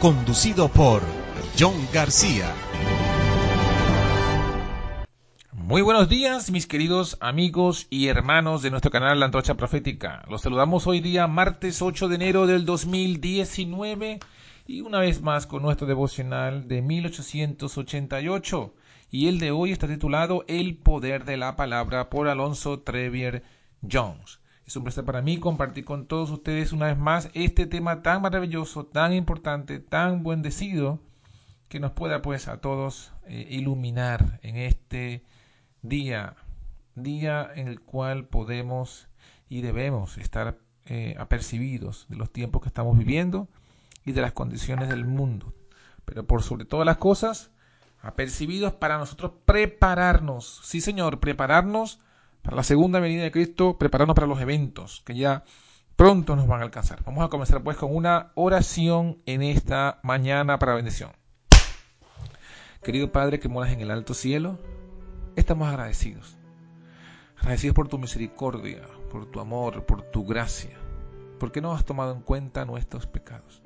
conducido por John García. Muy buenos días, mis queridos amigos y hermanos de nuestro canal La Antorcha Profética. Los saludamos hoy día, martes 8 de enero del 2019, y una vez más con nuestro devocional de 1888. Y el de hoy está titulado El poder de la palabra por Alonso Trevier Jones. Es un placer para mí compartir con todos ustedes una vez más este tema tan maravilloso, tan importante, tan bendecido, que nos pueda pues a todos eh, iluminar en este día, día en el cual podemos y debemos estar eh, apercibidos de los tiempos que estamos viviendo y de las condiciones del mundo. Pero por sobre todas las cosas, apercibidos para nosotros prepararnos, sí Señor, prepararnos para la segunda venida de Cristo, prepararnos para los eventos que ya pronto nos van a alcanzar. Vamos a comenzar pues con una oración en esta mañana para bendición. Querido Padre que moras en el alto cielo, estamos agradecidos. Agradecidos por tu misericordia, por tu amor, por tu gracia, porque no has tomado en cuenta nuestros pecados,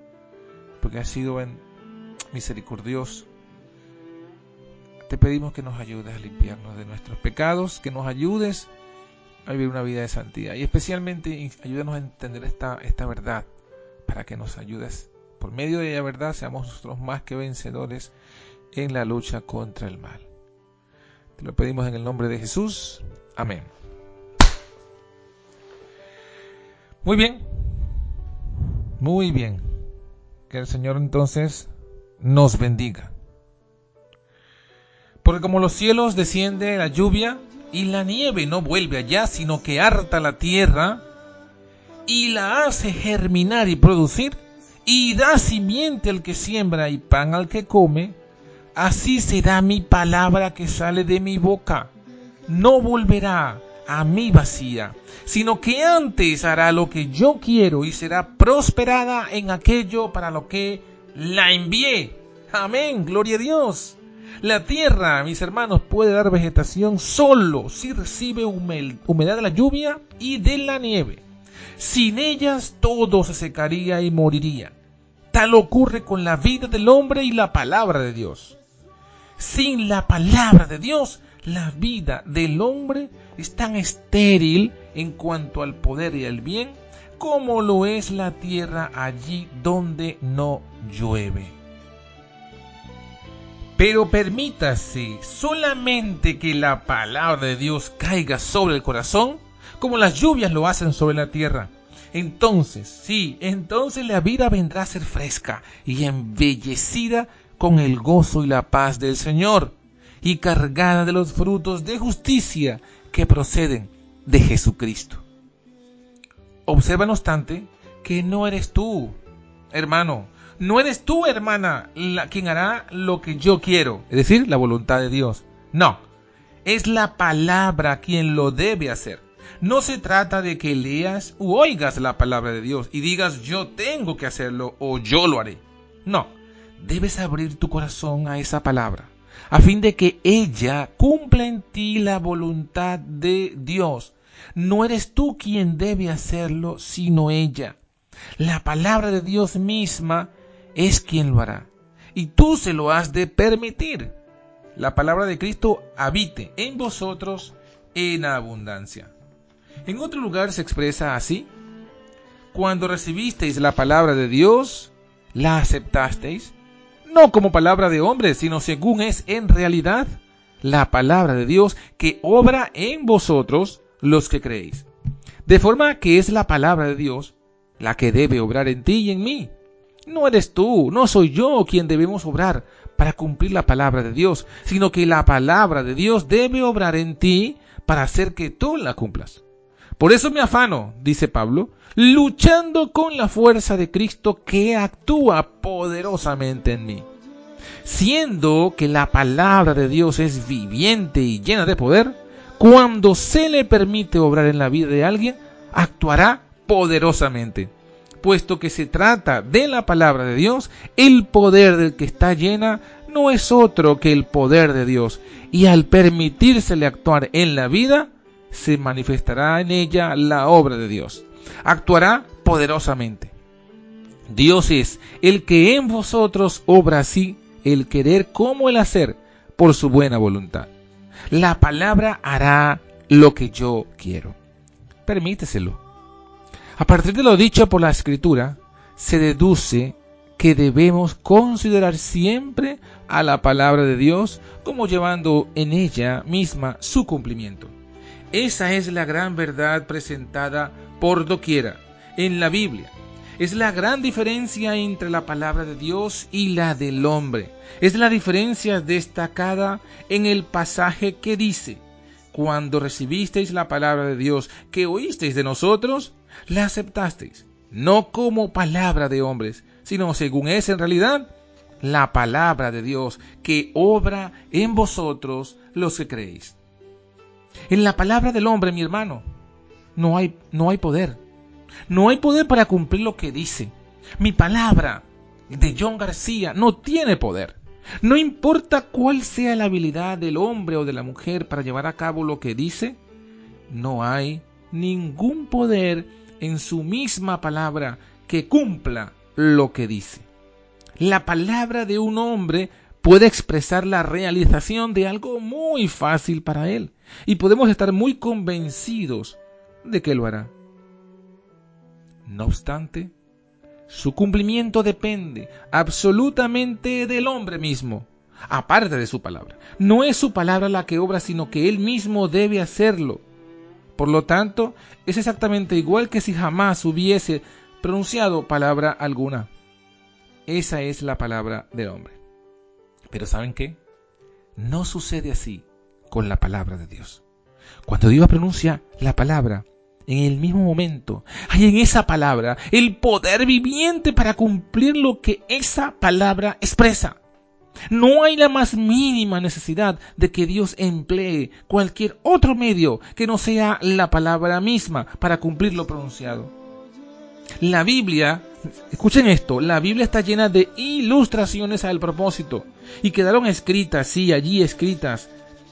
porque has sido misericordioso, te pedimos que nos ayudes a limpiarnos de nuestros pecados, que nos ayudes a vivir una vida de santidad y especialmente ayúdanos a entender esta, esta verdad para que nos ayudes por medio de la verdad seamos nosotros más que vencedores en la lucha contra el mal. Te lo pedimos en el nombre de Jesús. Amén. Muy bien. Muy bien. Que el Señor entonces nos bendiga. Porque como los cielos desciende la lluvia y la nieve no vuelve allá, sino que harta la tierra y la hace germinar y producir, y da simiente al que siembra y pan al que come, así será mi palabra que sale de mi boca. No volverá a mí vacía, sino que antes hará lo que yo quiero y será prosperada en aquello para lo que la envié. Amén, gloria a Dios. La tierra, mis hermanos, puede dar vegetación solo si recibe humedad de la lluvia y de la nieve. Sin ellas todo se secaría y moriría. Tal ocurre con la vida del hombre y la palabra de Dios. Sin la palabra de Dios, la vida del hombre es tan estéril en cuanto al poder y al bien como lo es la tierra allí donde no llueve. Pero permítase solamente que la palabra de Dios caiga sobre el corazón, como las lluvias lo hacen sobre la tierra. Entonces, sí, entonces la vida vendrá a ser fresca y embellecida con el gozo y la paz del Señor, y cargada de los frutos de justicia que proceden de Jesucristo. Observa, no obstante, que no eres tú, hermano, no eres tú, hermana, la, quien hará lo que yo quiero, es decir, la voluntad de Dios. No, es la palabra quien lo debe hacer. No se trata de que leas u oigas la palabra de Dios y digas yo tengo que hacerlo o yo lo haré. No, debes abrir tu corazón a esa palabra, a fin de que ella cumpla en ti la voluntad de Dios. No eres tú quien debe hacerlo, sino ella. La palabra de Dios misma es quien lo hará. Y tú se lo has de permitir. La palabra de Cristo habite en vosotros en abundancia. En otro lugar se expresa así. Cuando recibisteis la palabra de Dios, la aceptasteis, no como palabra de hombre, sino según es en realidad la palabra de Dios que obra en vosotros los que creéis. De forma que es la palabra de Dios la que debe obrar en ti y en mí. No eres tú, no soy yo quien debemos obrar para cumplir la palabra de Dios, sino que la palabra de Dios debe obrar en ti para hacer que tú la cumplas. Por eso me afano, dice Pablo, luchando con la fuerza de Cristo que actúa poderosamente en mí. Siendo que la palabra de Dios es viviente y llena de poder, cuando se le permite obrar en la vida de alguien, actuará poderosamente. Puesto que se trata de la palabra de Dios, el poder del que está llena no es otro que el poder de Dios, y al permitírsele actuar en la vida, se manifestará en ella la obra de Dios. Actuará poderosamente. Dios es el que en vosotros obra así el querer como el hacer por su buena voluntad. La palabra hará lo que yo quiero. Permíteselo. A partir de lo dicho por la escritura, se deduce que debemos considerar siempre a la palabra de Dios como llevando en ella misma su cumplimiento. Esa es la gran verdad presentada por doquiera en la Biblia. Es la gran diferencia entre la palabra de Dios y la del hombre. Es la diferencia destacada en el pasaje que dice, cuando recibisteis la palabra de Dios que oísteis de nosotros, la aceptasteis, no como palabra de hombres, sino según es en realidad la palabra de Dios que obra en vosotros los que creéis. En la palabra del hombre, mi hermano, no hay, no hay poder. No hay poder para cumplir lo que dice. Mi palabra de John García no tiene poder. No importa cuál sea la habilidad del hombre o de la mujer para llevar a cabo lo que dice, no hay ningún poder en su misma palabra que cumpla lo que dice. La palabra de un hombre puede expresar la realización de algo muy fácil para él y podemos estar muy convencidos de que lo hará. No obstante, su cumplimiento depende absolutamente del hombre mismo, aparte de su palabra. No es su palabra la que obra, sino que él mismo debe hacerlo. Por lo tanto, es exactamente igual que si jamás hubiese pronunciado palabra alguna. Esa es la palabra del hombre. Pero ¿saben qué? No sucede así con la palabra de Dios. Cuando Dios pronuncia la palabra, en el mismo momento hay en esa palabra el poder viviente para cumplir lo que esa palabra expresa. No hay la más mínima necesidad de que Dios emplee cualquier otro medio que no sea la palabra misma para cumplir lo pronunciado. La Biblia, escuchen esto, la Biblia está llena de ilustraciones al propósito y quedaron escritas, sí, allí escritas,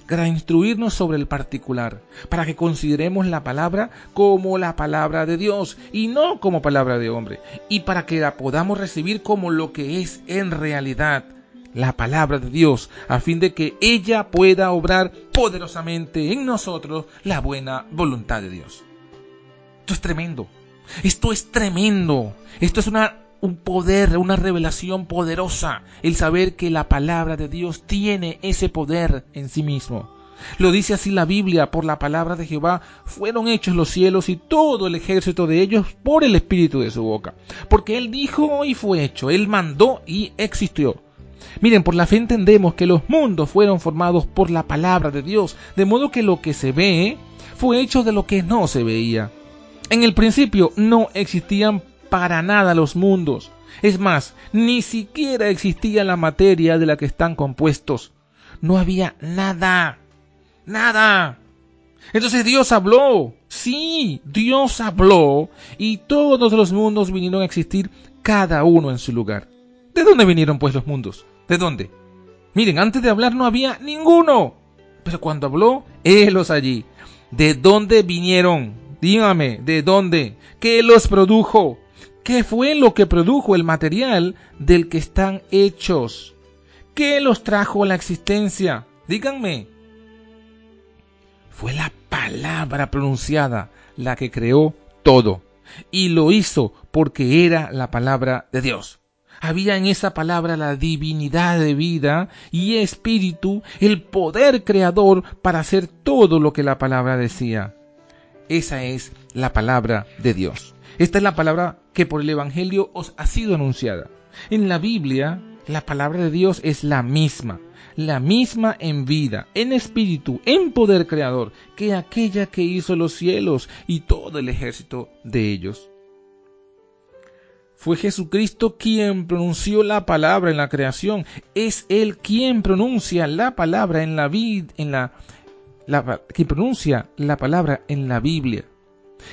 para instruirnos sobre el particular, para que consideremos la palabra como la palabra de Dios y no como palabra de hombre, y para que la podamos recibir como lo que es en realidad la palabra de Dios, a fin de que ella pueda obrar poderosamente en nosotros la buena voluntad de Dios. Esto es tremendo. Esto es tremendo. Esto es una un poder, una revelación poderosa, el saber que la palabra de Dios tiene ese poder en sí mismo. Lo dice así la Biblia, por la palabra de Jehová fueron hechos los cielos y todo el ejército de ellos por el espíritu de su boca. Porque Él dijo y fue hecho, Él mandó y existió. Miren, por la fe entendemos que los mundos fueron formados por la palabra de Dios, de modo que lo que se ve fue hecho de lo que no se veía. En el principio no existían para nada los mundos. Es más, ni siquiera existía la materia de la que están compuestos. No había nada. Nada. Entonces Dios habló. Sí, Dios habló y todos los mundos vinieron a existir cada uno en su lugar. ¿De dónde vinieron pues los mundos? ¿De dónde? Miren, antes de hablar no había ninguno. Pero cuando habló, los allí. ¿De dónde vinieron? Dígame, ¿de dónde? ¿Qué los produjo? ¿Qué fue lo que produjo el material del que están hechos? ¿Qué los trajo a la existencia? Díganme. Fue la palabra pronunciada la que creó todo. Y lo hizo porque era la palabra de Dios. Había en esa palabra la divinidad de vida y espíritu, el poder creador para hacer todo lo que la palabra decía. Esa es la palabra de Dios. Esta es la palabra que por el Evangelio os ha sido anunciada. En la Biblia, la palabra de Dios es la misma, la misma en vida, en espíritu, en poder creador, que aquella que hizo los cielos y todo el ejército de ellos. Fue Jesucristo quien pronunció la palabra en la creación. Es Él quien pronuncia la palabra en la vida, en la, quien pronuncia la palabra en la Biblia.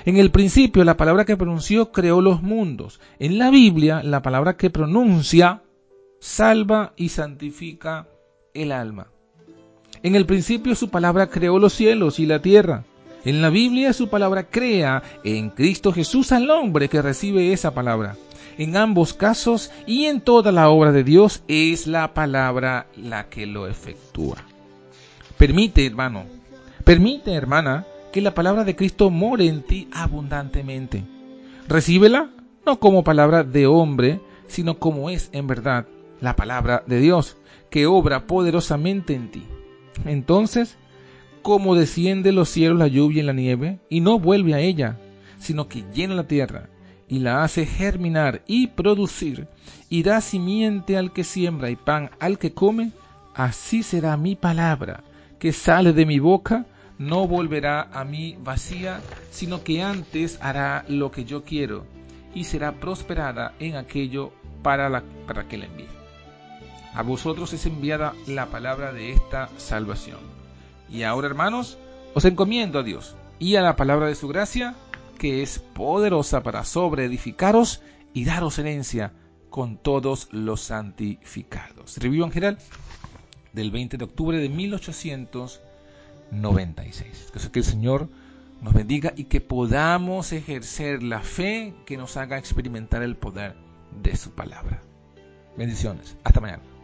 En el principio, la palabra que pronunció creó los mundos. En la Biblia, la palabra que pronuncia salva y santifica el alma. En el principio, su palabra creó los cielos y la tierra. En la Biblia, su palabra crea en Cristo Jesús al hombre que recibe esa palabra. En ambos casos y en toda la obra de Dios es la palabra la que lo efectúa. Permite, hermano, permite, hermana, que la palabra de Cristo more en ti abundantemente. Recíbela no como palabra de hombre, sino como es en verdad la palabra de Dios, que obra poderosamente en ti. Entonces, como desciende los cielos la lluvia y la nieve, y no vuelve a ella, sino que llena la tierra y la hace germinar y producir, y da simiente al que siembra y pan al que come, así será mi palabra que sale de mi boca, no volverá a mí vacía, sino que antes hará lo que yo quiero, y será prosperada en aquello para, la, para que la envíe. A vosotros es enviada la palabra de esta salvación. Y ahora, hermanos, os encomiendo a Dios y a la palabra de su gracia, que es poderosa para sobreedificaros y daros herencia con todos los santificados. Review en general del 20 de octubre de 1896. Que el Señor nos bendiga y que podamos ejercer la fe que nos haga experimentar el poder de su palabra. Bendiciones. Hasta mañana.